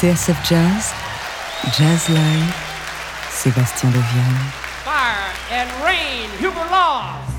TSF Jazz, Jazz Live, Sébastien Levian. Fire and Rain, Hubert Laws.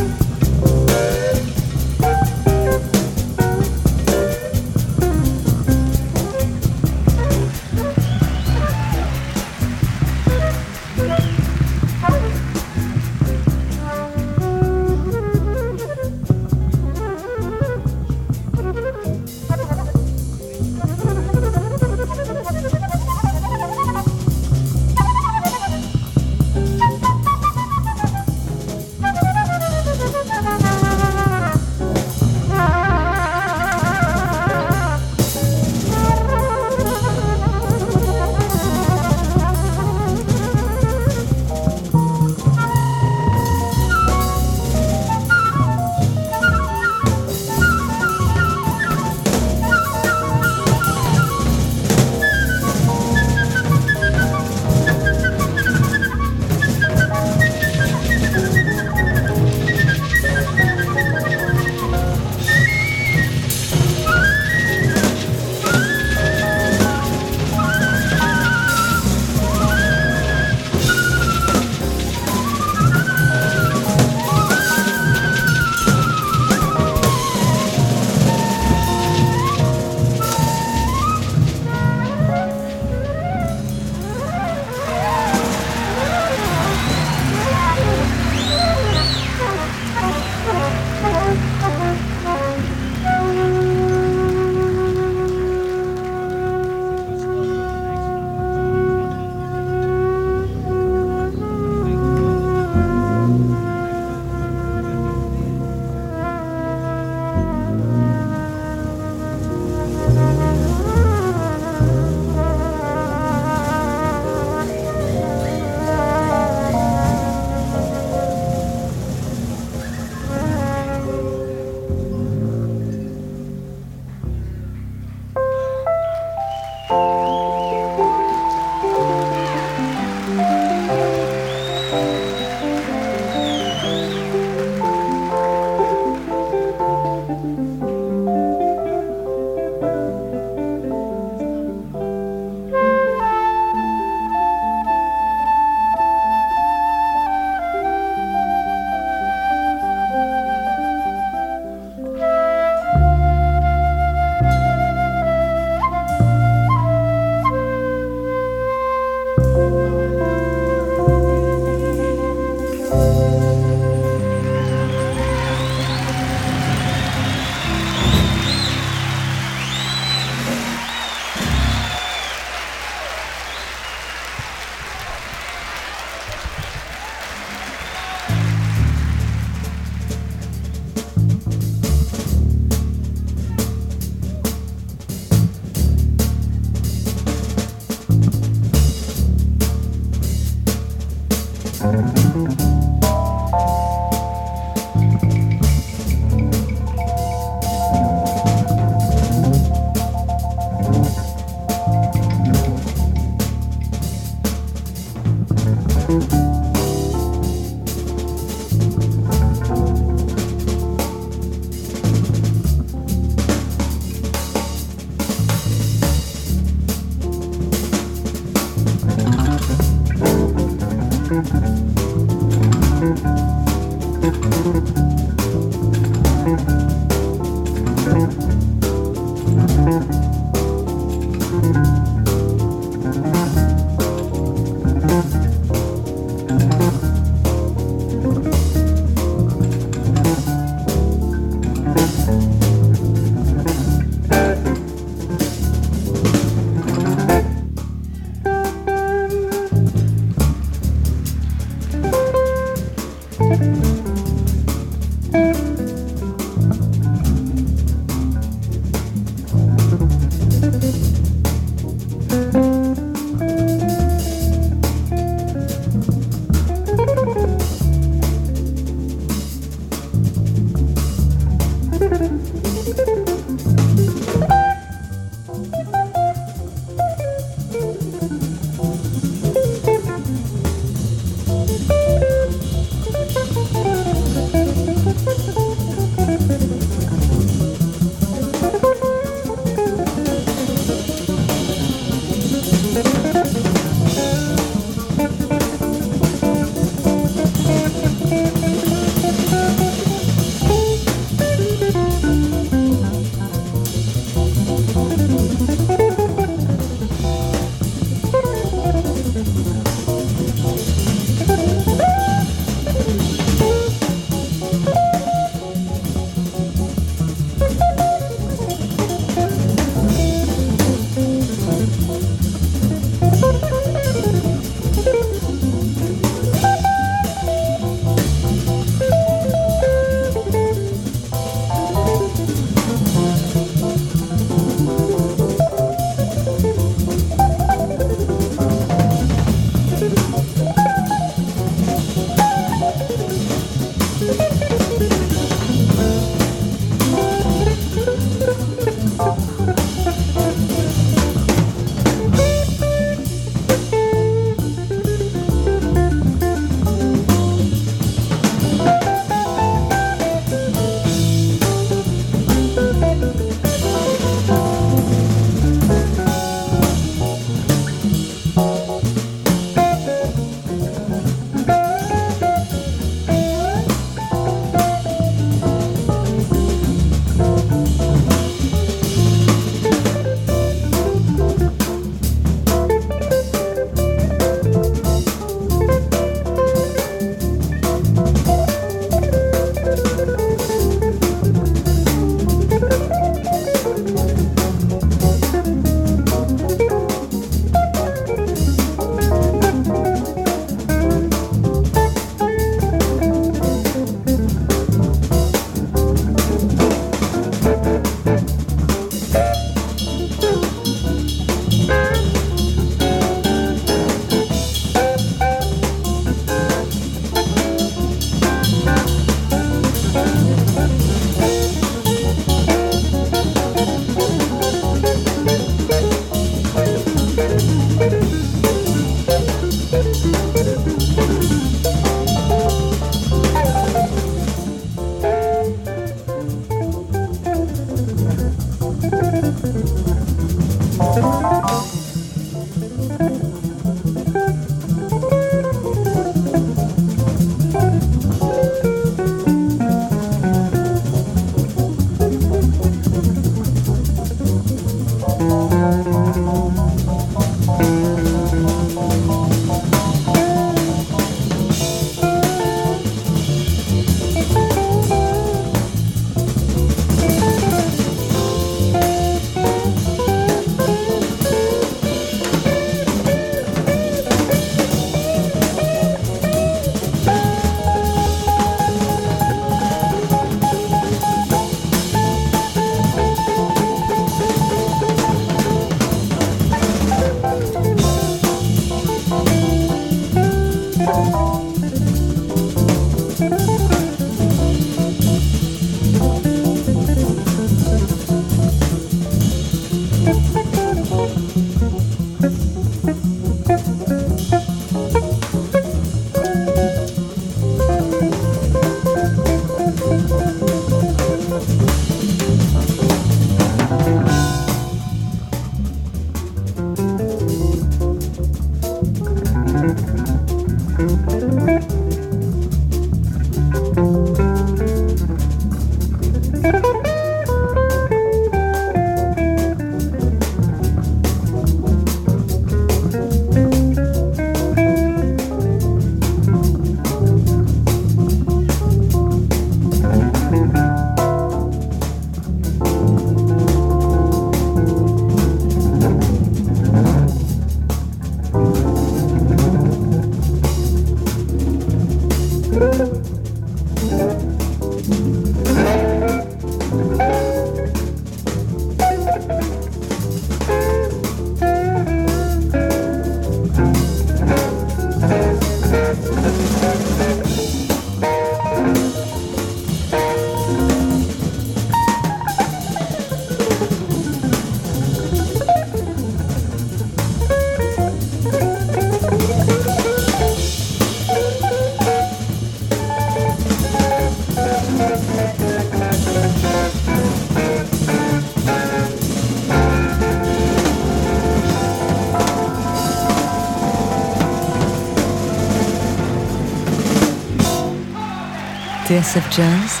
TSF Jazz,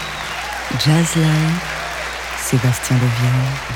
Jazz Live, Sébastien Levienne.